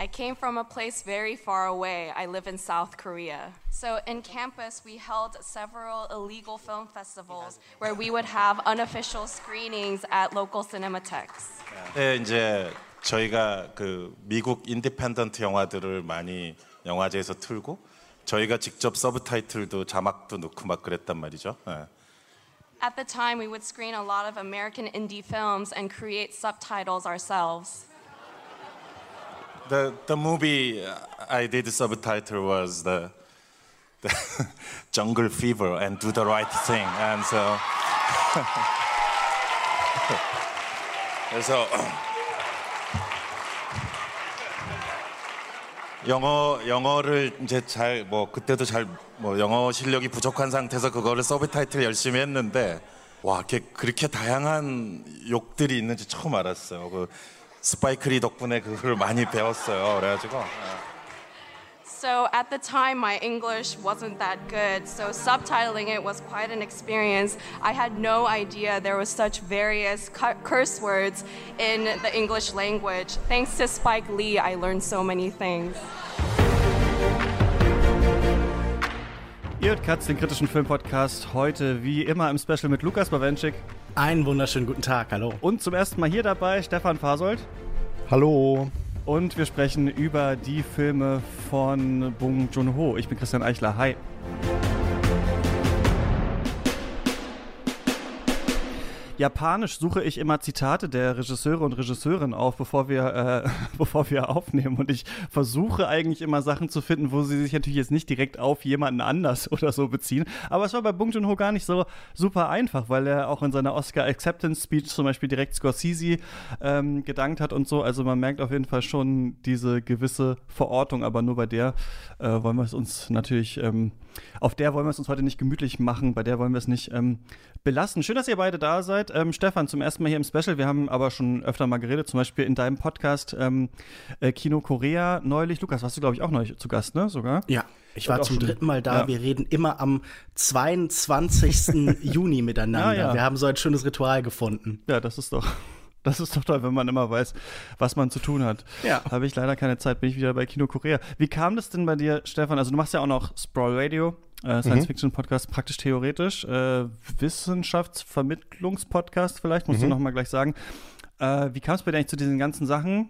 I came from a place very far away. I live in South Korea. So, in campus, we held several illegal film festivals where we would have unofficial screenings at local cinematheques. 네, 이제 저희가 그 미국 인디펜던트 영화들을 많이 영화제에서 틀고 저희가 직접 서브타이틀도 자막도 넣고 막 그랬단 말이죠. 네. At the time, we would screen a lot of American indie films and create subtitles ourselves. The the movie I did subtitle was the, the Jungle Fever and Do the Right Thing, and so 그래서 영어 영어를 이제 잘 뭐 그때도 잘 뭐 영어 실력이 부족한 상태에서 그거를 서브타이틀 열심히 했는데 와 그렇게 다양한 욕들이 있는지 처음 알았어요. 그 스파이크리 덕분에 그걸 많이 배웠어요. 그래가지고 So, at the time, my English wasn't that good, so subtitling it was quite an experience. I had no idea there was such various cu- curse words in the English language. Thanks to Spike Lee, I learned so many things. Ihr hört Katz, den kritischen Filmpodcast, heute wie immer im Special mit Lukas Bawenschik Einen wunderschönen guten Tag, hallo. und zum ersten Mal hier dabei Stefan Fasold. Hallo. Und wir sprechen über die Filme von Bong Joon-ho. Ich bin Christian Eichler. Hi. Japanisch suche ich immer Zitate der Regisseure und Regisseurinnen auf, bevor wir, äh, bevor wir aufnehmen. Und ich versuche eigentlich immer Sachen zu finden, wo sie sich natürlich jetzt nicht direkt auf jemanden anders oder so beziehen. Aber es war bei Bong Joon-ho gar nicht so super einfach, weil er auch in seiner Oscar Acceptance Speech zum Beispiel direkt Scorsese ähm, gedankt hat und so. Also man merkt auf jeden Fall schon diese gewisse Verortung, aber nur bei der äh, wollen wir es uns natürlich, ähm, auf der wollen wir es uns heute nicht gemütlich machen, bei der wollen wir es nicht ähm, belassen. Schön, dass ihr beide da seid. Ähm, Stefan, zum ersten Mal hier im Special. Wir haben aber schon öfter mal geredet, zum Beispiel in deinem Podcast ähm, äh, Kino Korea neulich. Lukas, warst du, glaube ich, auch neulich zu Gast, ne? Sogar? Ja, ich war zum dritten Mal da. ja. Wir reden immer am 22. Juni miteinander. Ah, ja. Wir haben so ein schönes Ritual gefunden. Ja, das ist doch. Das ist doch toll, wenn man immer weiß, was man zu tun hat. Ja. Habe ich leider keine Zeit, bin ich wieder bei Kino Korea. Wie kam das denn bei dir, Stefan? Also du machst ja auch noch Sprawl Radio, äh, Science-Fiction-Podcast, praktisch theoretisch, äh, Wissenschaftsvermittlungspodcast vielleicht, musst du noch mal gleich sagen. Äh, wie kam es bei dir eigentlich zu diesen ganzen Sachen?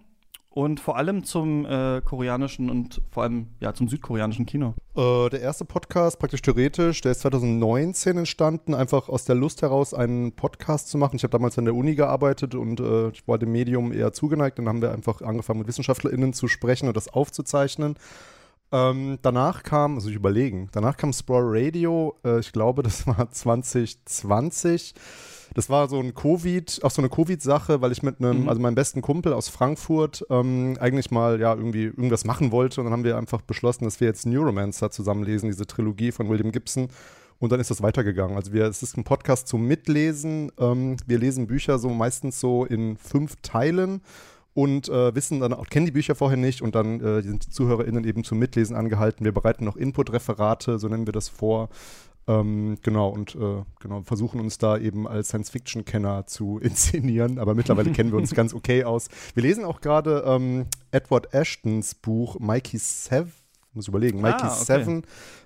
Und vor allem zum äh, koreanischen und vor allem ja zum südkoreanischen Kino. Äh, der erste Podcast, praktisch theoretisch, der ist 2019 entstanden, einfach aus der Lust heraus, einen Podcast zu machen. Ich habe damals an der Uni gearbeitet und äh, ich war dem Medium eher zugeneigt. Dann haben wir einfach angefangen, mit WissenschaftlerInnen zu sprechen und das aufzuzeichnen. Ähm, danach kam, also ich überlegen, danach kam Sprawl Radio, äh, ich glaube, das war 2020. Das war so ein Covid, auch so eine Covid-Sache, weil ich mit einem, also meinem besten Kumpel aus Frankfurt ähm, eigentlich mal ja irgendwie irgendwas machen wollte und dann haben wir einfach beschlossen, dass wir jetzt Neuromancer zusammenlesen, diese Trilogie von William Gibson. Und dann ist das weitergegangen. Also wir, es ist ein Podcast zum Mitlesen. Ähm, wir lesen Bücher so meistens so in fünf Teilen und äh, wissen dann auch, kennen die Bücher vorher nicht und dann äh, sind die ZuhörerInnen eben zum Mitlesen angehalten. Wir bereiten noch Input-Referate, so nennen wir das vor. Ähm, genau, und äh, genau, versuchen uns da eben als Science-Fiction-Kenner zu inszenieren, aber mittlerweile kennen wir uns ganz okay aus. Wir lesen auch gerade ähm, Edward Ashtons Buch Mikey Seven, muss überlegen, Mikey Ah, okay. Seven.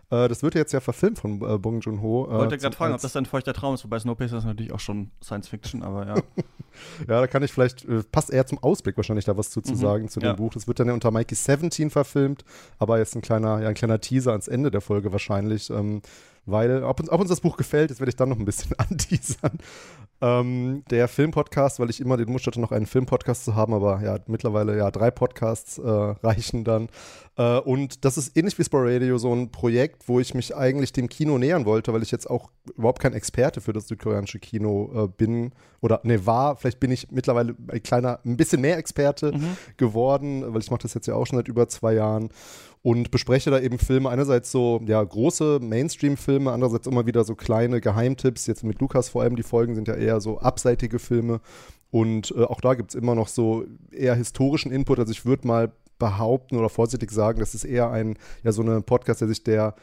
Äh, das wird jetzt ja verfilmt von äh, Bong Joon-ho. Ich wollte äh, gerade fragen, ob das ein feuchter Traum ist, wobei Snowpiercer ist natürlich auch schon Science Fiction, aber ja. Ja, da kann ich vielleicht, äh, passt eher zum Ausblick wahrscheinlich da was zu, zu sagen zu dem ja. Buch. Das wird dann ja unter Mikey 17 verfilmt, aber jetzt ein kleiner, ja, ein kleiner Teaser ans Ende der Folge wahrscheinlich. Ähm, weil, ob uns, ob uns das Buch gefällt, das werde ich dann noch ein bisschen anteasern. Ähm, der Filmpodcast, weil ich immer den Wunsch hatte, noch einen Filmpodcast zu haben, aber ja, mittlerweile ja drei Podcasts äh, reichen dann. Äh, und das ist ähnlich wie Sport Radio so ein Projekt, wo ich mich eigentlich dem Kino nähern wollte, weil ich jetzt auch überhaupt kein Experte für das südkoreanische Kino äh, bin oder ne war. Vielleicht bin ich mittlerweile ein kleiner, ein bisschen mehr Experte geworden, weil ich mache das jetzt ja auch schon seit über zwei Jahren und bespreche da eben Filme. Einerseits so ja große Mainstream-Filme, andererseits immer wieder so kleine Geheimtipps. Jetzt mit Lukas vor allem die Folgen sind ja eher so abseitige Filme und äh, auch da gibt es immer noch so eher historischen Input. Also ich würde mal behaupten oder vorsichtig sagen, das ist eher ein, ja, so eine Podcast, der sich der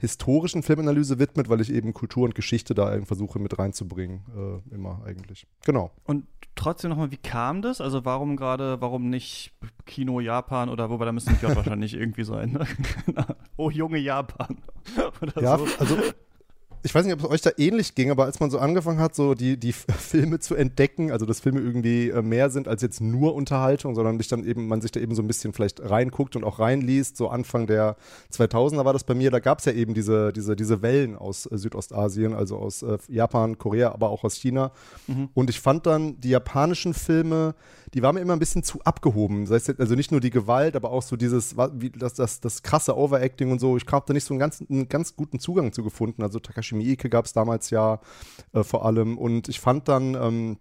historischen Filmanalyse widmet, weil ich eben Kultur und Geschichte da versuche mit reinzubringen. Äh, immer eigentlich. Genau. Und trotzdem nochmal, wie kam das? Also warum gerade, warum nicht Kino Japan oder wobei da müssen die wahrscheinlich irgendwie sein. Ne? oh, junge Japan. ja, so. also ich weiß nicht, ob es euch da ähnlich ging, aber als man so angefangen hat, so die, die Filme zu entdecken, also dass Filme irgendwie äh, mehr sind als jetzt nur Unterhaltung, sondern sich dann eben, man sich da eben so ein bisschen vielleicht reinguckt und auch reinliest, so Anfang der 2000er war das bei mir, da gab es ja eben diese, diese, diese Wellen aus äh, Südostasien, also aus äh, Japan, Korea, aber auch aus China. Mhm. Und ich fand dann die japanischen Filme, die waren mir immer ein bisschen zu abgehoben. Das heißt, also nicht nur die Gewalt, aber auch so dieses, wie, das, das, das krasse Overacting und so. Ich habe da nicht so einen ganz, einen ganz guten Zugang zu gefunden. Also Takashi Miike gab es damals ja äh, vor allem. Und ich fand dann ähm,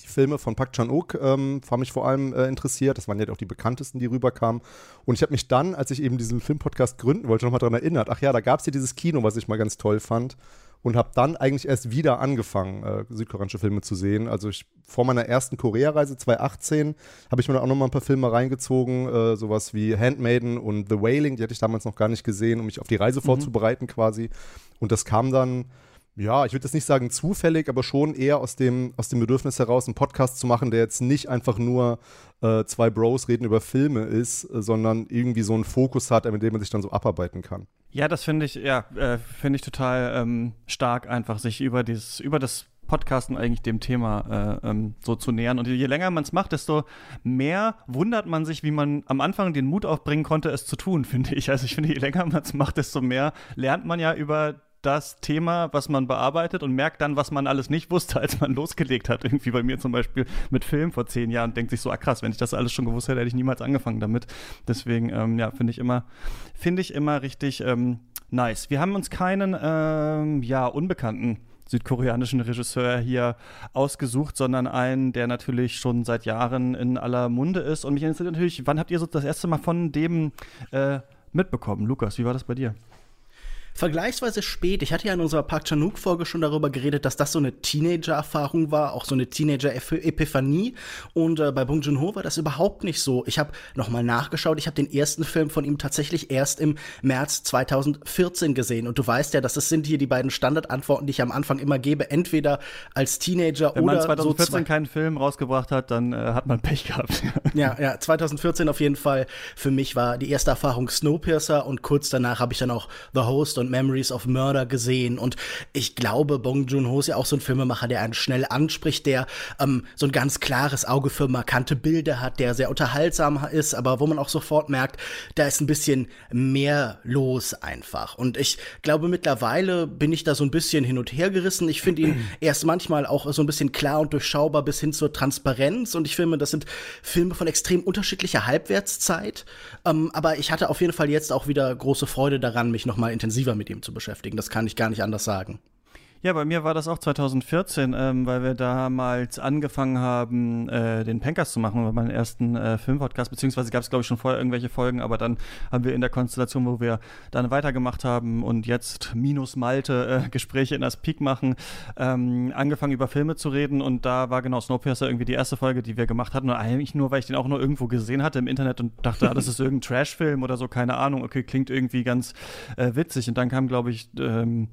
die Filme von Park Chan-wook ähm, haben mich vor allem äh, interessiert. Das waren ja auch die bekanntesten, die rüberkamen. Und ich habe mich dann, als ich eben diesen Filmpodcast gründen wollte, nochmal daran erinnert. Ach ja, da gab es ja dieses Kino, was ich mal ganz toll fand und habe dann eigentlich erst wieder angefangen, äh, südkoreanische Filme zu sehen. Also ich, vor meiner ersten Korea-Reise 2018 habe ich mir dann auch noch mal ein paar Filme reingezogen, äh, sowas wie Handmaiden und The Wailing, die hatte ich damals noch gar nicht gesehen, um mich auf die Reise mhm. vorzubereiten quasi. Und das kam dann ja, ich würde jetzt nicht sagen zufällig, aber schon eher aus dem, aus dem Bedürfnis heraus, einen Podcast zu machen, der jetzt nicht einfach nur äh, zwei Bros reden über Filme ist, äh, sondern irgendwie so einen Fokus hat, mit dem man sich dann so abarbeiten kann. Ja, das finde ich, ja, äh, finde ich total ähm, stark, einfach sich über dieses, über das Podcasten eigentlich dem Thema äh, ähm, so zu nähern. Und je länger man es macht, desto mehr wundert man sich, wie man am Anfang den Mut aufbringen konnte, es zu tun, finde ich. Also ich finde, je länger man es macht, desto mehr lernt man ja über das Thema, was man bearbeitet und merkt dann, was man alles nicht wusste, als man losgelegt hat. Irgendwie bei mir zum Beispiel mit Film vor zehn Jahren denkt sich so, ah krass, wenn ich das alles schon gewusst hätte, hätte ich niemals angefangen damit. Deswegen, ähm, ja, finde ich immer, finde ich immer richtig ähm, nice. Wir haben uns keinen, ähm, ja, unbekannten südkoreanischen Regisseur hier ausgesucht, sondern einen, der natürlich schon seit Jahren in aller Munde ist. Und mich interessiert natürlich, wann habt ihr so das erste Mal von dem äh, mitbekommen? Lukas, wie war das bei dir? Vergleichsweise spät. Ich hatte ja in unserer Park Chan-wook-Folge schon darüber geredet, dass das so eine Teenager-Erfahrung war, auch so eine Teenager-Epiphanie. Und äh, bei Bong Joon-ho war das überhaupt nicht so. Ich habe nochmal nachgeschaut. Ich habe den ersten Film von ihm tatsächlich erst im März 2014 gesehen. Und du weißt ja, dass das sind hier die beiden Standardantworten, die ich am Anfang immer gebe. Entweder als Teenager Wenn oder Wenn man 2014 so keinen Film rausgebracht hat, dann äh, hat man Pech gehabt. ja, ja, 2014 auf jeden Fall. Für mich war die erste Erfahrung Snowpiercer und kurz danach habe ich dann auch The Host und Memories of Murder gesehen. Und ich glaube, Bong Joon-ho ist ja auch so ein Filmemacher, der einen schnell anspricht, der ähm, so ein ganz klares Auge für markante Bilder hat, der sehr unterhaltsam ist, aber wo man auch sofort merkt, da ist ein bisschen mehr los einfach. Und ich glaube, mittlerweile bin ich da so ein bisschen hin und her gerissen. Ich finde ihn erst manchmal auch so ein bisschen klar und durchschaubar bis hin zur Transparenz. Und ich finde, das sind Filme von extrem unterschiedlicher Halbwertszeit. Ähm, aber ich hatte auf jeden Fall jetzt auch wieder große Freude daran, mich noch mal intensiver mit ihm zu beschäftigen. Das kann ich gar nicht anders sagen. Ja, bei mir war das auch 2014, ähm, weil wir damals angefangen haben, äh, den Pankers zu machen, bei meinem ersten äh, Filmpodcast, beziehungsweise gab es, glaube ich, schon vorher irgendwelche Folgen, aber dann haben wir in der Konstellation, wo wir dann weitergemacht haben und jetzt minus Malte äh, Gespräche in das Peak machen, ähm, angefangen über Filme zu reden und da war genau Snowpiercer irgendwie die erste Folge, die wir gemacht hatten. Und eigentlich nur, weil ich den auch nur irgendwo gesehen hatte im Internet und dachte, ah, das ist irgendein Trash-Film oder so, keine Ahnung, okay, klingt irgendwie ganz äh, witzig. Und dann kam, glaube ich, ähm,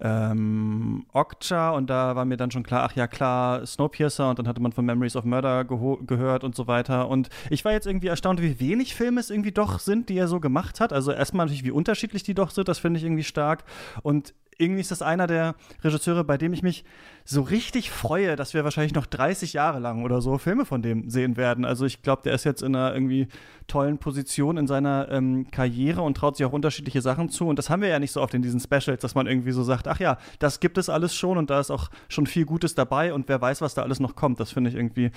ähm, Okja und da war mir dann schon klar, ach ja klar, Snowpiercer und dann hatte man von Memories of Murder gehört und so weiter und ich war jetzt irgendwie erstaunt, wie wenig Filme es irgendwie doch sind, die er so gemacht hat. Also erstmal natürlich, wie unterschiedlich die doch sind, das finde ich irgendwie stark und irgendwie ist das einer der Regisseure, bei dem ich mich so richtig freue, dass wir wahrscheinlich noch 30 Jahre lang oder so Filme von dem sehen werden. Also ich glaube, der ist jetzt in einer irgendwie tollen Position in seiner ähm, Karriere und traut sich auch unterschiedliche Sachen zu. Und das haben wir ja nicht so oft in diesen Specials, dass man irgendwie so sagt, ach ja, das gibt es alles schon und da ist auch schon viel Gutes dabei und wer weiß, was da alles noch kommt. Das finde ich irgendwie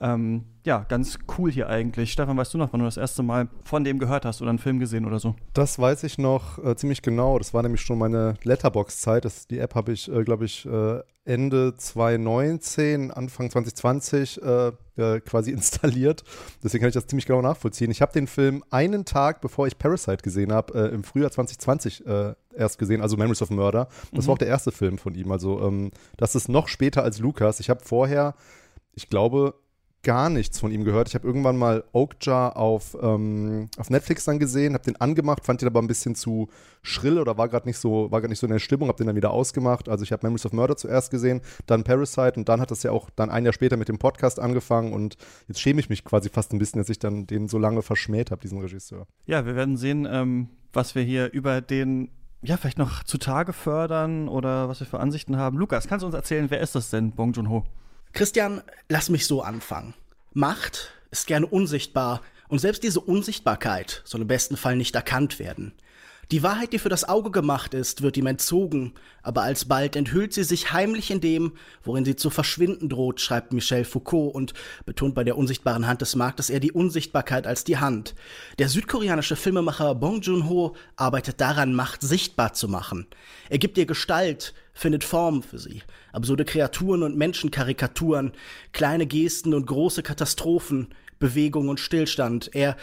ähm, ja ganz cool hier eigentlich. Stefan, weißt du noch, wann du das erste Mal von dem gehört hast oder einen Film gesehen oder so? Das weiß ich noch äh, ziemlich genau. Das war nämlich schon meine Letterbox-Zeit. Die App habe ich, äh, glaube ich, äh, Ende 2019, Anfang 2020 äh, äh, quasi installiert. Deswegen kann ich das ziemlich genau nachvollziehen. Ich habe den Film einen Tag, bevor ich Parasite gesehen habe, äh, im Frühjahr 2020 äh, erst gesehen, also Memories of Murder. Das mhm. war auch der erste Film von ihm. Also ähm, das ist noch später als Lukas. Ich habe vorher, ich glaube, gar nichts von ihm gehört. Ich habe irgendwann mal Oakjar auf, ähm, auf Netflix dann gesehen, habe den angemacht, fand den aber ein bisschen zu schrill oder war gerade nicht so war gerade nicht so in der Stimmung, habe den dann wieder ausgemacht. Also ich habe Memories of Murder zuerst gesehen, dann Parasite und dann hat das ja auch dann ein Jahr später mit dem Podcast angefangen und jetzt schäme ich mich quasi fast ein bisschen, dass ich dann den so lange verschmäht habe, diesen Regisseur. Ja, wir werden sehen, ähm, was wir hier über den ja, vielleicht noch zutage fördern oder was wir für Ansichten haben. Lukas, kannst du uns erzählen, wer ist das denn, Bong Joon-ho? Christian, lass mich so anfangen. Macht ist gerne unsichtbar und selbst diese Unsichtbarkeit soll im besten Fall nicht erkannt werden. Die Wahrheit, die für das Auge gemacht ist, wird ihm entzogen, aber alsbald enthüllt sie sich heimlich in dem, worin sie zu verschwinden droht, schreibt Michel Foucault und betont bei der unsichtbaren Hand des Marktes eher die Unsichtbarkeit als die Hand. Der südkoreanische Filmemacher Bong Joon-ho arbeitet daran, Macht sichtbar zu machen. Er gibt ihr Gestalt, findet Form für sie. Absurde Kreaturen und Menschenkarikaturen, kleine Gesten und große Katastrophen, Bewegung und Stillstand. Er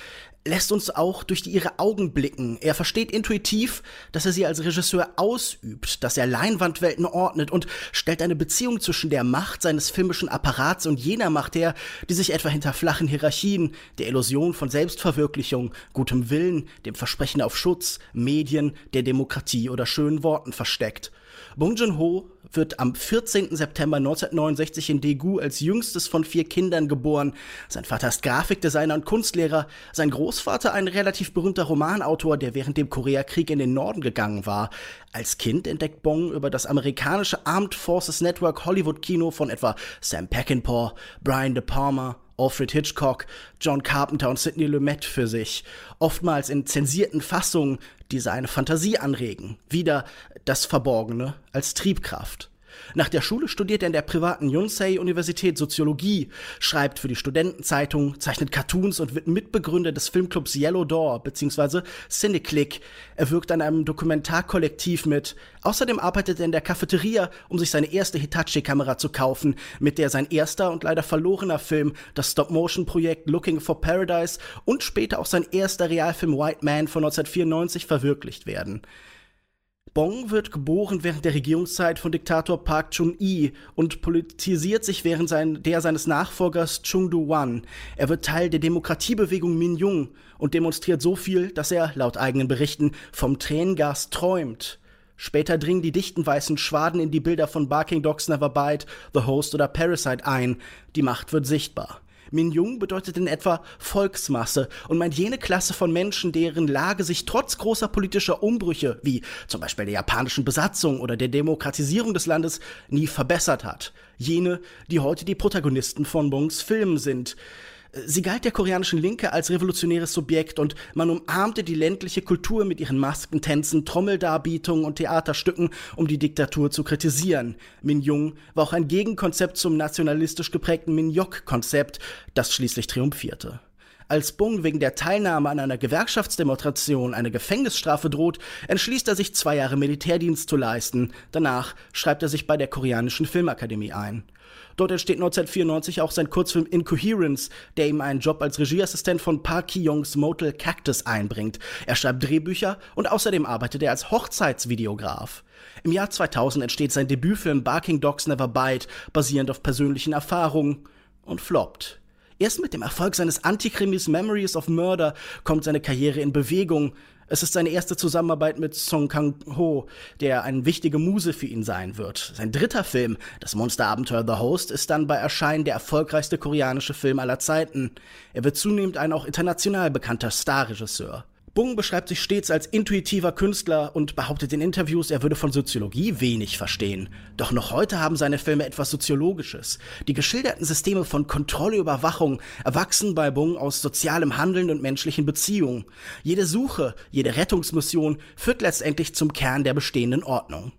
lässt uns auch durch ihre Augen blicken. Er versteht intuitiv, dass er sie als Regisseur ausübt, dass er Leinwandwelten ordnet und stellt eine Beziehung zwischen der Macht seines filmischen Apparats und jener Macht her, die sich etwa hinter flachen Hierarchien, der Illusion von Selbstverwirklichung, gutem Willen, dem Versprechen auf Schutz, Medien, der Demokratie oder schönen Worten versteckt. Bong Joon-ho wird am 14. September 1969 in Daegu als jüngstes von vier Kindern geboren. Sein Vater ist Grafikdesigner und Kunstlehrer, sein Großvater ein relativ berühmter Romanautor, der während dem Koreakrieg in den Norden gegangen war. Als Kind entdeckt Bong über das amerikanische Armed Forces Network Hollywood Kino von etwa Sam Peckinpah, Brian De Palma, Alfred Hitchcock, John Carpenter und Sidney Lumet für sich, oftmals in zensierten Fassungen, die seine Fantasie anregen. Wieder das Verborgene als Triebkraft. Nach der Schule studiert er in der privaten Yonsei-Universität Soziologie, schreibt für die Studentenzeitung, zeichnet Cartoons und wird Mitbegründer des Filmclubs Yellow Door bzw. Cineclick. Er wirkt an einem Dokumentarkollektiv mit. Außerdem arbeitet er in der Cafeteria, um sich seine erste Hitachi-Kamera zu kaufen, mit der sein erster und leider verlorener Film, das Stop-Motion-Projekt Looking for Paradise und später auch sein erster Realfilm White Man von 1994 verwirklicht werden. Bong wird geboren während der Regierungszeit von Diktator Park Chung-i und politisiert sich während sein, der seines Nachfolgers Chung Do-wan. Er wird Teil der Demokratiebewegung Min-Jung und demonstriert so viel, dass er, laut eigenen Berichten, vom Tränengas träumt. Später dringen die dichten weißen Schwaden in die Bilder von Barking Dogs Never Bite, The Host oder Parasite ein. Die Macht wird sichtbar. Minjung bedeutet in etwa Volksmasse und meint jene Klasse von Menschen, deren Lage sich trotz großer politischer Umbrüche, wie zum Beispiel der japanischen Besatzung oder der Demokratisierung des Landes, nie verbessert hat. Jene, die heute die Protagonisten von Bongs Filmen sind. Sie galt der koreanischen Linke als revolutionäres Subjekt und man umarmte die ländliche Kultur mit ihren Maskentänzen, Trommeldarbietungen und Theaterstücken, um die Diktatur zu kritisieren. Min Jung war auch ein Gegenkonzept zum nationalistisch geprägten Min Yok-Konzept, das schließlich triumphierte. Als Bung wegen der Teilnahme an einer Gewerkschaftsdemonstration eine Gefängnisstrafe droht, entschließt er sich, zwei Jahre Militärdienst zu leisten. Danach schreibt er sich bei der Koreanischen Filmakademie ein. Dort entsteht 1994 auch sein Kurzfilm Incoherence, der ihm einen Job als Regieassistent von Park Ki-youngs Motel Cactus einbringt. Er schreibt Drehbücher und außerdem arbeitet er als Hochzeitsvideograf. Im Jahr 2000 entsteht sein Debütfilm Barking Dogs Never Bite, basierend auf persönlichen Erfahrungen und floppt. Erst mit dem Erfolg seines Antikrimis Memories of Murder kommt seine Karriere in Bewegung. Es ist seine erste Zusammenarbeit mit Song Kang-ho, der eine wichtige Muse für ihn sein wird. Sein dritter Film, das Monsterabenteuer The Host, ist dann bei Erscheinen der erfolgreichste koreanische Film aller Zeiten. Er wird zunehmend ein auch international bekannter Starregisseur. Bung beschreibt sich stets als intuitiver Künstler und behauptet in Interviews, er würde von Soziologie wenig verstehen. Doch noch heute haben seine Filme etwas Soziologisches. Die geschilderten Systeme von Kontrolle, Überwachung erwachsen bei Bung aus sozialem Handeln und menschlichen Beziehungen. Jede Suche, jede Rettungsmission führt letztendlich zum Kern der bestehenden Ordnung.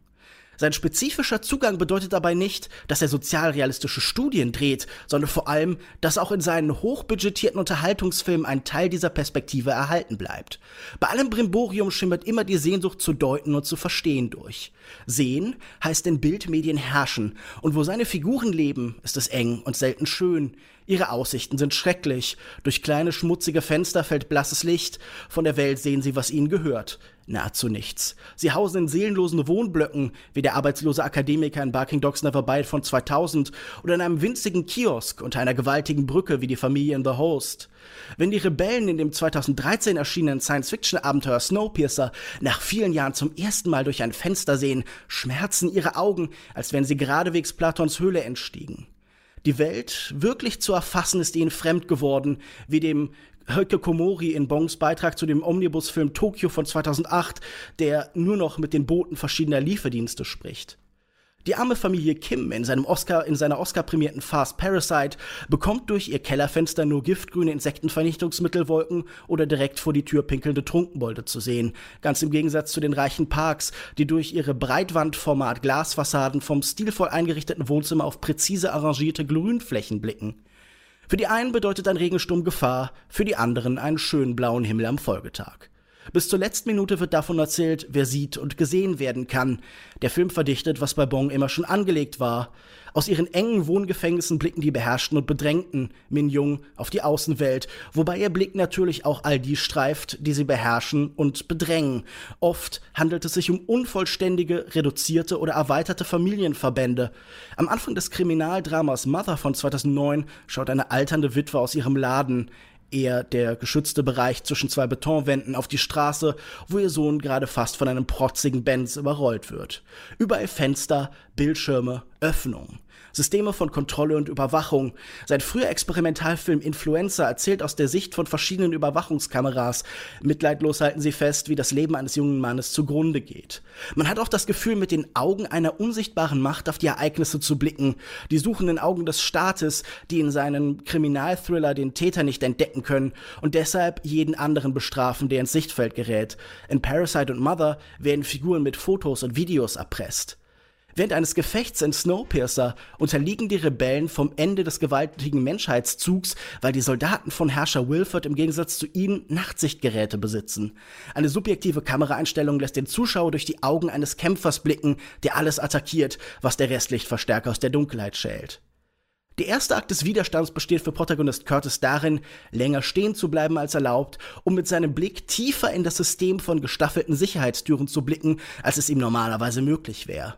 Sein spezifischer Zugang bedeutet dabei nicht, dass er sozialrealistische Studien dreht, sondern vor allem, dass auch in seinen hochbudgetierten Unterhaltungsfilmen ein Teil dieser Perspektive erhalten bleibt. Bei allem Brimborium schimmert immer die Sehnsucht zu deuten und zu verstehen durch. Sehen heißt in Bildmedien herrschen, und wo seine Figuren leben, ist es eng und selten schön. Ihre Aussichten sind schrecklich. Durch kleine schmutzige Fenster fällt blasses Licht. Von der Welt sehen sie, was ihnen gehört. Nahezu nichts. Sie hausen in seelenlosen Wohnblöcken, wie der arbeitslose Akademiker in Barking Dogs Never Bite von 2000 oder in einem winzigen Kiosk unter einer gewaltigen Brücke wie die Familie in The Host. Wenn die Rebellen in dem 2013 erschienenen Science-Fiction-Abenteuer Snowpiercer nach vielen Jahren zum ersten Mal durch ein Fenster sehen, schmerzen ihre Augen, als wenn sie geradewegs Platons Höhle entstiegen. Die Welt wirklich zu erfassen ist ihnen fremd geworden, wie dem Höcke Komori in Bongs Beitrag zu dem Omnibusfilm Tokio von 2008, der nur noch mit den Booten verschiedener Lieferdienste spricht. Die arme Familie Kim in, seinem Oscar, in seiner Oscar-prämierten Fast Parasite bekommt durch ihr Kellerfenster nur giftgrüne Insektenvernichtungsmittelwolken oder direkt vor die Tür pinkelnde Trunkenbolde zu sehen. Ganz im Gegensatz zu den reichen Parks, die durch ihre Breitwandformat Glasfassaden vom stilvoll eingerichteten Wohnzimmer auf präzise arrangierte Grünflächen blicken. Für die einen bedeutet ein Regensturm Gefahr, für die anderen einen schönen blauen Himmel am Folgetag. Bis zur letzten Minute wird davon erzählt, wer sieht und gesehen werden kann. Der Film verdichtet, was bei Bong immer schon angelegt war. Aus ihren engen Wohngefängnissen blicken die Beherrschten und Bedrängten, Min Jung, auf die Außenwelt, wobei ihr Blick natürlich auch all die streift, die sie beherrschen und bedrängen. Oft handelt es sich um unvollständige, reduzierte oder erweiterte Familienverbände. Am Anfang des Kriminaldramas Mother von 2009 schaut eine alternde Witwe aus ihrem Laden eher der geschützte Bereich zwischen zwei Betonwänden auf die Straße, wo ihr Sohn gerade fast von einem protzigen Benz überrollt wird. Überall Fenster, Bildschirme, Öffnungen. Systeme von Kontrolle und Überwachung. Sein früher Experimentalfilm Influenza erzählt aus der Sicht von verschiedenen Überwachungskameras. Mitleidlos halten sie fest, wie das Leben eines jungen Mannes zugrunde geht. Man hat auch das Gefühl, mit den Augen einer unsichtbaren Macht auf die Ereignisse zu blicken. Die suchenden Augen des Staates, die in seinen Kriminalthriller den Täter nicht entdecken können und deshalb jeden anderen bestrafen, der ins Sichtfeld gerät. In Parasite und Mother werden Figuren mit Fotos und Videos erpresst. Während eines Gefechts in Snowpiercer unterliegen die Rebellen vom Ende des gewaltigen Menschheitszugs, weil die Soldaten von Herrscher Wilford im Gegensatz zu ihnen Nachtsichtgeräte besitzen. Eine subjektive Kameraeinstellung lässt den Zuschauer durch die Augen eines Kämpfers blicken, der alles attackiert, was der Restlichtverstärker aus der Dunkelheit schält. Der erste Akt des Widerstands besteht für Protagonist Curtis darin, länger stehen zu bleiben als erlaubt, um mit seinem Blick tiefer in das System von gestaffelten Sicherheitstüren zu blicken, als es ihm normalerweise möglich wäre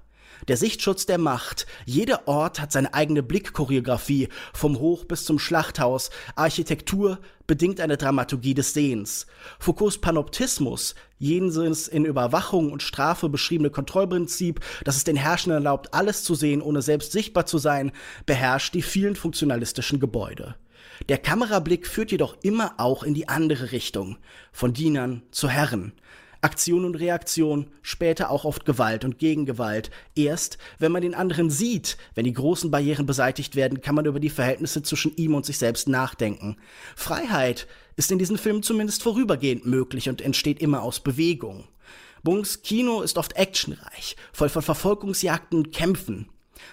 der Sichtschutz der Macht. Jeder Ort hat seine eigene Blickchoreografie, vom Hoch bis zum Schlachthaus. Architektur bedingt eine Dramaturgie des Sehens. Foucaults Panoptismus, jenseits in Überwachung und Strafe beschriebene Kontrollprinzip, das es den Herrschenden erlaubt, alles zu sehen, ohne selbst sichtbar zu sein, beherrscht die vielen funktionalistischen Gebäude. Der Kamerablick führt jedoch immer auch in die andere Richtung, von Dienern zu Herren. Aktion und Reaktion, später auch oft Gewalt und Gegengewalt. Erst, wenn man den anderen sieht, wenn die großen Barrieren beseitigt werden, kann man über die Verhältnisse zwischen ihm und sich selbst nachdenken. Freiheit ist in diesen Filmen zumindest vorübergehend möglich und entsteht immer aus Bewegung. Bungs Kino ist oft actionreich, voll von Verfolgungsjagden und Kämpfen.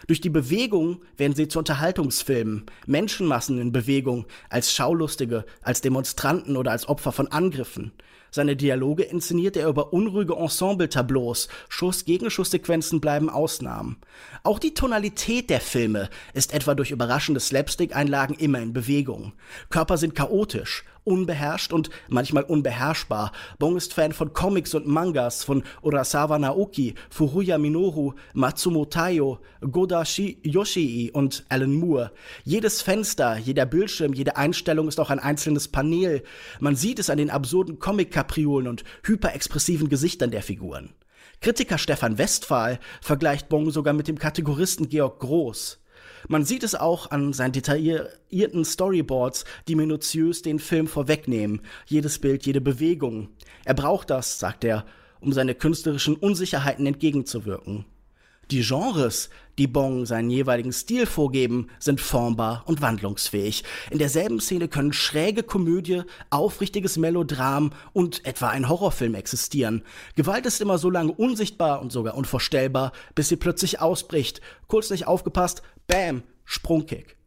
Durch die Bewegung werden sie zu Unterhaltungsfilmen, Menschenmassen in Bewegung, als Schaulustige, als Demonstranten oder als Opfer von Angriffen. Seine Dialoge inszeniert er über unruhige Ensemble-Tableaus, Schuss-Gegenschuss-Sequenzen bleiben Ausnahmen. Auch die Tonalität der Filme ist etwa durch überraschende Slapstick-Einlagen immer in Bewegung. Körper sind chaotisch, unbeherrscht und manchmal unbeherrschbar. Bong ist Fan von Comics und Mangas von Urasawa Naoki, Furuya Minoru, Matsumo Taiyo, Godashi Yoshii und Alan Moore. Jedes Fenster, jeder Bildschirm, jede Einstellung ist auch ein einzelnes Panel. Man sieht es an den absurden Comic-Kapriolen und hyperexpressiven Gesichtern der Figuren. Kritiker Stefan Westphal vergleicht Bong sogar mit dem Kategoristen Georg Groß. Man sieht es auch an seinen detaillierten Storyboards, die minutiös den Film vorwegnehmen. Jedes Bild, jede Bewegung. Er braucht das, sagt er, um seine künstlerischen Unsicherheiten entgegenzuwirken. Die Genres, die Bong seinen jeweiligen Stil vorgeben, sind formbar und wandlungsfähig. In derselben Szene können schräge Komödie, aufrichtiges Melodram und etwa ein Horrorfilm existieren. Gewalt ist immer so lange unsichtbar und sogar unvorstellbar, bis sie plötzlich ausbricht. Kurz nicht aufgepasst, bam, Sprungkick.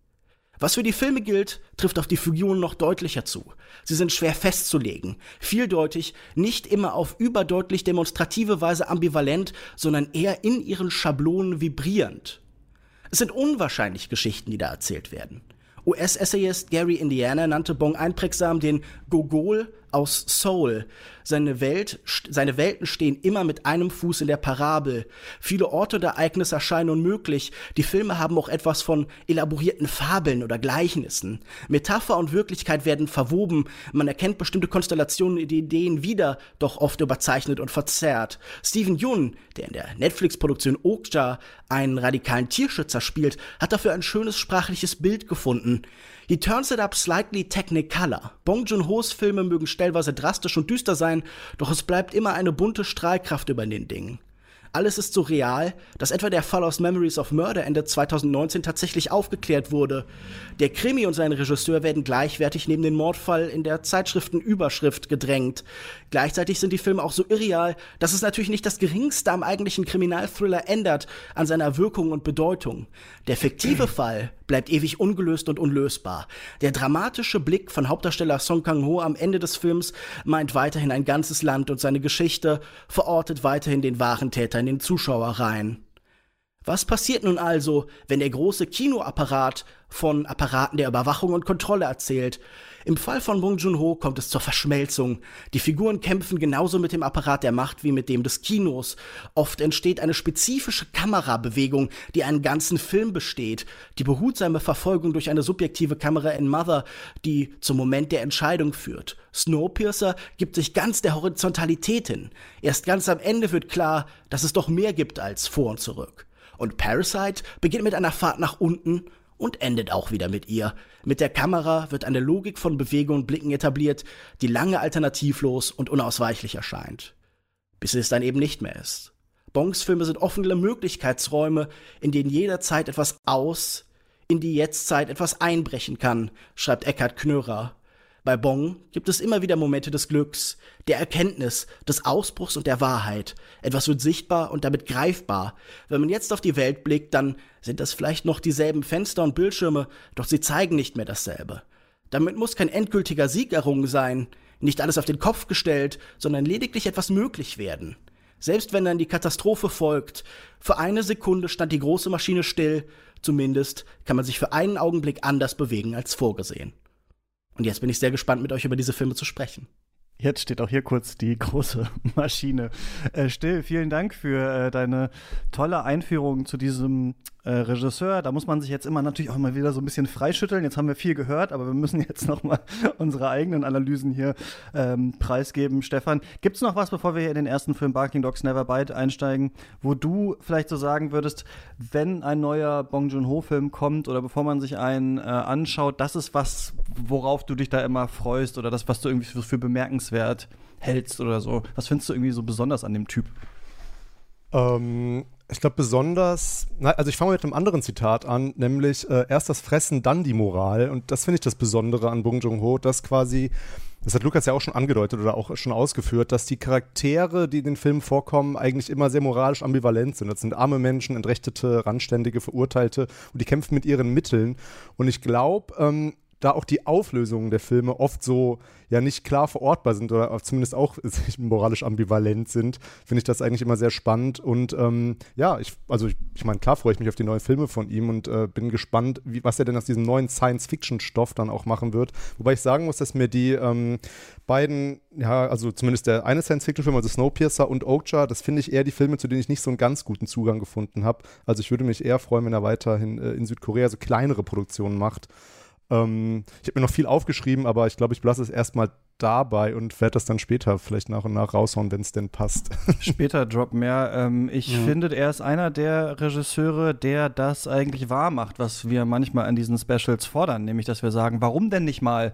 Was für die Filme gilt, trifft auf die Figuren noch deutlicher zu. Sie sind schwer festzulegen, vieldeutig, nicht immer auf überdeutlich demonstrative Weise ambivalent, sondern eher in ihren Schablonen vibrierend. Es sind unwahrscheinlich Geschichten, die da erzählt werden. US-Essayist Gary Indiana nannte Bong einprägsam den Gogol aus Soul. Seine, Welt, seine Welten stehen immer mit einem Fuß in der Parabel. Viele Orte und Ereignisse erscheinen unmöglich. Die Filme haben auch etwas von elaborierten Fabeln oder Gleichnissen. Metapher und Wirklichkeit werden verwoben. Man erkennt bestimmte Konstellationen und Ideen wieder, doch oft überzeichnet und verzerrt. Stephen Yun, der in der Netflix-Produktion Okja einen radikalen Tierschützer spielt, hat dafür ein schönes sprachliches Bild gefunden. He turns it up slightly technicolor. Bong Joon-ho's Filme mögen stellweise drastisch und düster sein, doch es bleibt immer eine bunte Strahlkraft über den Dingen. Alles ist so real, dass etwa der Fall aus Memories of Murder Ende 2019 tatsächlich aufgeklärt wurde. Der Krimi und sein Regisseur werden gleichwertig neben den Mordfall in der Zeitschriftenüberschrift gedrängt. Gleichzeitig sind die Filme auch so irreal, dass es natürlich nicht das geringste am eigentlichen Kriminalthriller ändert an seiner Wirkung und Bedeutung. Der fiktive Fall bleibt ewig ungelöst und unlösbar. Der dramatische Blick von Hauptdarsteller Song Kang-ho am Ende des Films meint weiterhin ein ganzes Land und seine Geschichte, verortet weiterhin den wahren Täter in den Zuschauerreihen. Was passiert nun also, wenn der große Kinoapparat von Apparaten der Überwachung und Kontrolle erzählt? Im Fall von Bong Joon-ho kommt es zur Verschmelzung. Die Figuren kämpfen genauso mit dem Apparat der Macht wie mit dem des Kinos. Oft entsteht eine spezifische Kamerabewegung, die einen ganzen Film besteht. Die behutsame Verfolgung durch eine subjektive Kamera in Mother, die zum Moment der Entscheidung führt. Snowpiercer gibt sich ganz der Horizontalität hin. Erst ganz am Ende wird klar, dass es doch mehr gibt als vor und zurück. Und Parasite beginnt mit einer Fahrt nach unten und endet auch wieder mit ihr. Mit der Kamera wird eine Logik von Bewegung und Blicken etabliert, die lange alternativlos und unausweichlich erscheint. Bis es dann eben nicht mehr ist. Bongs Filme sind offene Möglichkeitsräume, in denen jederzeit etwas aus, in die Jetztzeit etwas einbrechen kann, schreibt Eckhard Knörer. Bei Bong gibt es immer wieder Momente des Glücks, der Erkenntnis, des Ausbruchs und der Wahrheit. Etwas wird sichtbar und damit greifbar. Wenn man jetzt auf die Welt blickt, dann sind das vielleicht noch dieselben Fenster und Bildschirme, doch sie zeigen nicht mehr dasselbe. Damit muss kein endgültiger Sieg errungen sein, nicht alles auf den Kopf gestellt, sondern lediglich etwas möglich werden. Selbst wenn dann die Katastrophe folgt, für eine Sekunde stand die große Maschine still, zumindest kann man sich für einen Augenblick anders bewegen als vorgesehen. Und jetzt bin ich sehr gespannt, mit euch über diese Filme zu sprechen. Jetzt steht auch hier kurz die große Maschine. Äh, still, vielen Dank für äh, deine tolle Einführung zu diesem äh, Regisseur. Da muss man sich jetzt immer natürlich auch mal wieder so ein bisschen freischütteln. Jetzt haben wir viel gehört, aber wir müssen jetzt noch mal unsere eigenen Analysen hier ähm, preisgeben. Stefan, gibt es noch was, bevor wir hier in den ersten Film Barking Dogs Never Bite einsteigen, wo du vielleicht so sagen würdest, wenn ein neuer Bong Joon-ho-Film kommt oder bevor man sich einen äh, anschaut, das ist was, worauf du dich da immer freust oder das, was du irgendwie für, für bemerkenswert hältst oder so. Was findest du irgendwie so besonders an dem Typ? Ähm, ich glaube besonders, na, also ich fange mit einem anderen Zitat an, nämlich äh, erst das Fressen, dann die Moral. Und das finde ich das Besondere an Bong Joon-ho, dass quasi, das hat Lukas ja auch schon angedeutet oder auch schon ausgeführt, dass die Charaktere, die in den Filmen vorkommen, eigentlich immer sehr moralisch ambivalent sind. Das sind arme Menschen, entrechtete, randständige, Verurteilte und die kämpfen mit ihren Mitteln. Und ich glaube, ähm, da auch die Auflösungen der Filme oft so ja nicht klar verortbar sind oder zumindest auch moralisch ambivalent sind, finde ich das eigentlich immer sehr spannend. Und ähm, ja, ich, also ich, ich meine, klar freue ich mich auf die neuen Filme von ihm und äh, bin gespannt, wie, was er denn aus diesem neuen Science-Fiction-Stoff dann auch machen wird. Wobei ich sagen muss, dass mir die ähm, beiden, ja, also zumindest der eine Science-Fiction-Film, also Snowpiercer und Oakja, das finde ich eher die Filme, zu denen ich nicht so einen ganz guten Zugang gefunden habe. Also ich würde mich eher freuen, wenn er weiterhin äh, in Südkorea so kleinere Produktionen macht. Ähm, ich habe mir noch viel aufgeschrieben, aber ich glaube, ich belasse es erstmal dabei und werde das dann später vielleicht nach und nach raushauen, wenn es denn passt. Später drop mehr. Ähm, ich ja. finde, er ist einer der Regisseure, der das eigentlich wahr macht, was wir manchmal an diesen Specials fordern, nämlich dass wir sagen, warum denn nicht mal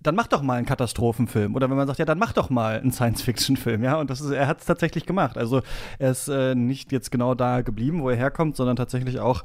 dann mach doch mal einen Katastrophenfilm. Oder wenn man sagt, ja, dann mach doch mal einen Science-Fiction-Film, ja. Und das ist, er hat es tatsächlich gemacht. Also er ist äh, nicht jetzt genau da geblieben, wo er herkommt, sondern tatsächlich auch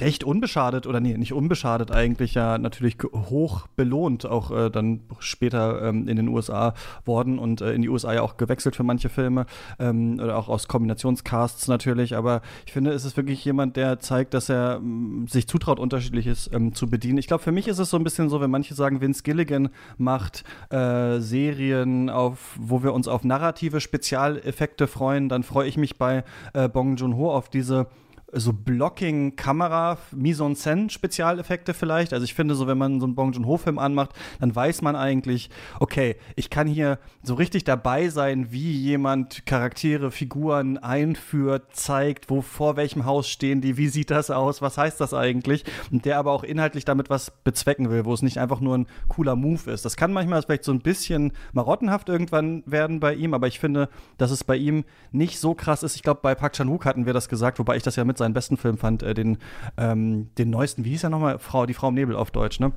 recht unbeschadet oder nee, nicht unbeschadet eigentlich ja natürlich hoch belohnt, auch äh, dann später ähm, in den USA worden und äh, in die USA ja auch gewechselt für manche Filme ähm, oder auch aus Kombinationscasts natürlich. Aber ich finde, es ist wirklich jemand, der zeigt, dass er ähm, sich zutraut, unterschiedliches ähm, zu bedienen. Ich glaube, für mich ist es so ein bisschen so, wenn manche sagen, Vince Gilligan macht, äh, Serien, auf, wo wir uns auf narrative Spezialeffekte freuen, dann freue ich mich bei äh, Bong Joon-ho auf diese so Blocking, Kamera, Mise en scène Spezialeffekte vielleicht. Also ich finde so, wenn man so einen Bong Joon-ho-Film anmacht, dann weiß man eigentlich, okay, ich kann hier so richtig dabei sein, wie jemand Charaktere, Figuren einführt, zeigt, wo vor welchem Haus stehen die, wie sieht das aus, was heißt das eigentlich? Und der aber auch inhaltlich damit was bezwecken will, wo es nicht einfach nur ein cooler Move ist. Das kann manchmal vielleicht so ein bisschen marottenhaft irgendwann werden bei ihm, aber ich finde, dass es bei ihm nicht so krass ist. Ich glaube, bei Park Chan-wook hatten wir das gesagt, wobei ich das ja mit seinen besten Film fand, äh, den, ähm, den neuesten, wie hieß er nochmal? Frau, die Frau im Nebel auf Deutsch, ne?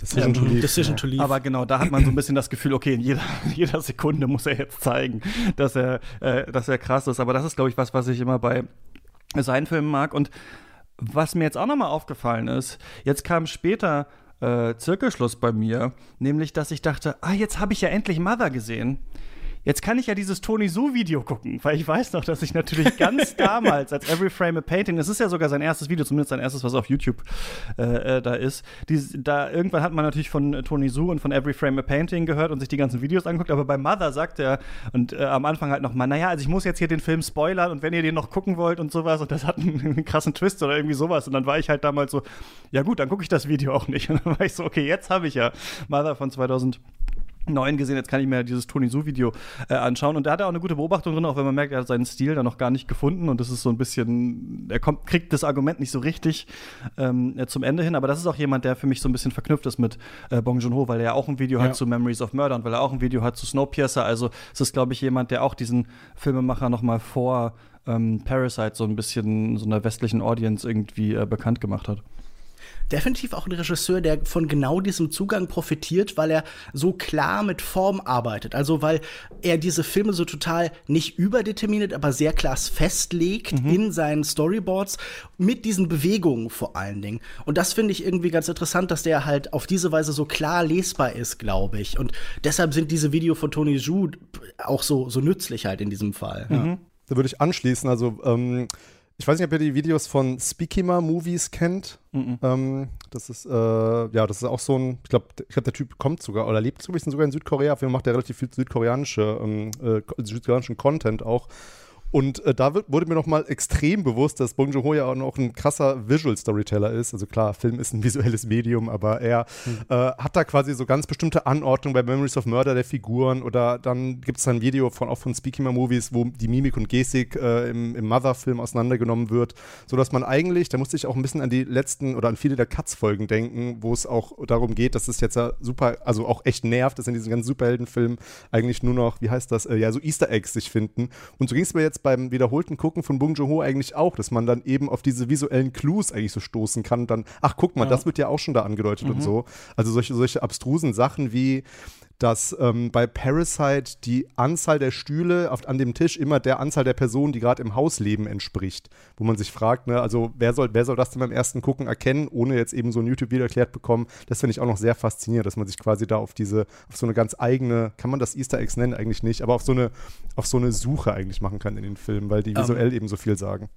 Decision, to leave. Decision to leave. Aber genau, da hat man so ein bisschen das Gefühl, okay, in jeder, jeder Sekunde muss er jetzt zeigen, dass er, äh, dass er krass ist. Aber das ist, glaube ich, was, was ich immer bei seinen Filmen mag. Und was mir jetzt auch nochmal aufgefallen ist, jetzt kam später äh, Zirkelschluss bei mir, nämlich, dass ich dachte, ah, jetzt habe ich ja endlich Mother gesehen. Jetzt kann ich ja dieses Tony Su-Video gucken, weil ich weiß noch, dass ich natürlich ganz damals als Every Frame a Painting, das ist ja sogar sein erstes Video, zumindest sein erstes, was auf YouTube äh, äh, da ist. Dies, da irgendwann hat man natürlich von äh, Tony Su und von Every Frame a Painting gehört und sich die ganzen Videos angeguckt, aber bei Mother sagt er und äh, am Anfang halt noch mal, naja, also ich muss jetzt hier den Film spoilern und wenn ihr den noch gucken wollt und sowas und das hat einen, einen krassen Twist oder irgendwie sowas und dann war ich halt damals so, ja gut, dann gucke ich das Video auch nicht und dann war ich so, okay, jetzt habe ich ja Mother von 2000 neuen gesehen, jetzt kann ich mir dieses Tony Su-Video äh, anschauen. Und da hat er auch eine gute Beobachtung drin, auch wenn man merkt, er hat seinen Stil da noch gar nicht gefunden. Und das ist so ein bisschen, er kommt, kriegt das Argument nicht so richtig ähm, äh, zum Ende hin. Aber das ist auch jemand, der für mich so ein bisschen verknüpft ist mit äh, Bong Joon-ho, weil er ja auch ein Video ja. hat zu Memories of Murder und weil er auch ein Video hat zu Snowpiercer. Also es ist, glaube ich, jemand, der auch diesen Filmemacher noch mal vor ähm, Parasite so ein bisschen so einer westlichen Audience irgendwie äh, bekannt gemacht hat definitiv auch ein Regisseur, der von genau diesem Zugang profitiert, weil er so klar mit Form arbeitet. Also weil er diese Filme so total nicht überdeterminiert, aber sehr klar festlegt mhm. in seinen Storyboards mit diesen Bewegungen vor allen Dingen. Und das finde ich irgendwie ganz interessant, dass der halt auf diese Weise so klar lesbar ist, glaube ich. Und deshalb sind diese Videos von Tony Zhu auch so, so nützlich halt in diesem Fall. Mhm. Ja. Da würde ich anschließen. Also ähm ich weiß nicht, ob ihr die Videos von Speakima Movies kennt. -mm. Ähm, das ist, äh, ja, das ist auch so ein, ich glaube, ich glaub, der Typ kommt sogar oder lebt sogar in Südkorea. Auf jeden Fall macht er relativ viel südkoreanische, ähm, äh, südkoreanischen Content auch. Und äh, da wird, wurde mir nochmal extrem bewusst, dass Bong Joon-ho ja auch noch ein krasser Visual Storyteller ist. Also klar, Film ist ein visuelles Medium, aber er mhm. äh, hat da quasi so ganz bestimmte Anordnungen bei Memories of Murder der Figuren oder dann gibt es ein Video von auch von Speaking Movies, wo die Mimik und Gestik äh, im, im Mother-Film auseinandergenommen wird, sodass man eigentlich, da musste ich auch ein bisschen an die letzten oder an viele der Cuts-Folgen denken, wo es auch darum geht, dass es jetzt ja super, also auch echt nervt, dass in diesen ganzen Superheldenfilmen eigentlich nur noch, wie heißt das, äh, ja, so Easter Eggs sich finden. Und so ging es mir jetzt jetzt beim wiederholten Gucken von Bong Joon-ho eigentlich auch, dass man dann eben auf diese visuellen Clues eigentlich so stoßen kann und dann, ach guck mal, ja. das wird ja auch schon da angedeutet mhm. und so. Also solche, solche abstrusen Sachen wie, dass ähm, bei Parasite die Anzahl der Stühle auf, an dem Tisch immer der Anzahl der Personen, die gerade im Haus leben, entspricht. Wo man sich fragt, ne, also wer soll, wer soll das denn beim ersten Gucken erkennen, ohne jetzt eben so ein YouTube-Video erklärt bekommen? Das finde ich auch noch sehr faszinierend, dass man sich quasi da auf diese, auf so eine ganz eigene, kann man das Easter Eggs nennen eigentlich nicht, aber auf so eine, auf so eine Suche eigentlich machen kann in den Filmen, weil die ähm, visuell um, eben so viel sagen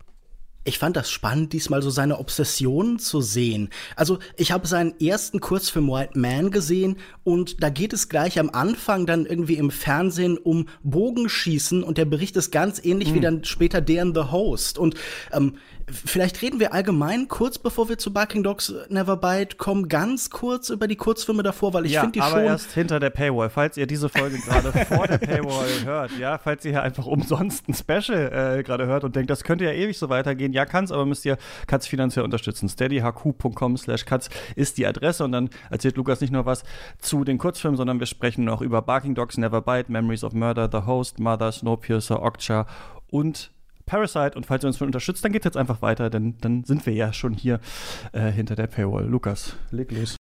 ich fand das spannend, diesmal so seine Obsession zu sehen. Also ich habe seinen ersten Kurzfilm White Man gesehen und da geht es gleich am Anfang dann irgendwie im Fernsehen um Bogenschießen und der Bericht ist ganz ähnlich mhm. wie dann später der in The Host. Und ähm, Vielleicht reden wir allgemein kurz, bevor wir zu Barking Dogs Never Bite kommen, ganz kurz über die Kurzfilme davor, weil ich ja, finde die aber schon. erst hinter der Paywall. Falls ihr diese Folge gerade vor der Paywall hört, ja, falls ihr hier einfach umsonst ein Special äh, gerade hört und denkt, das könnte ja ewig so weitergehen, ja, kann's, aber müsst ihr Katz finanziell unterstützen. steadyhq.com slash Katz ist die Adresse und dann erzählt Lukas nicht nur was zu den Kurzfilmen, sondern wir sprechen noch über Barking Dogs Never Bite, Memories of Murder, The Host, Mother, Snowpiercer, Okja und Parasite. Und falls ihr uns schon unterstützt, dann geht es jetzt einfach weiter, denn dann sind wir ja schon hier äh, hinter der Paywall. Lukas, leg los.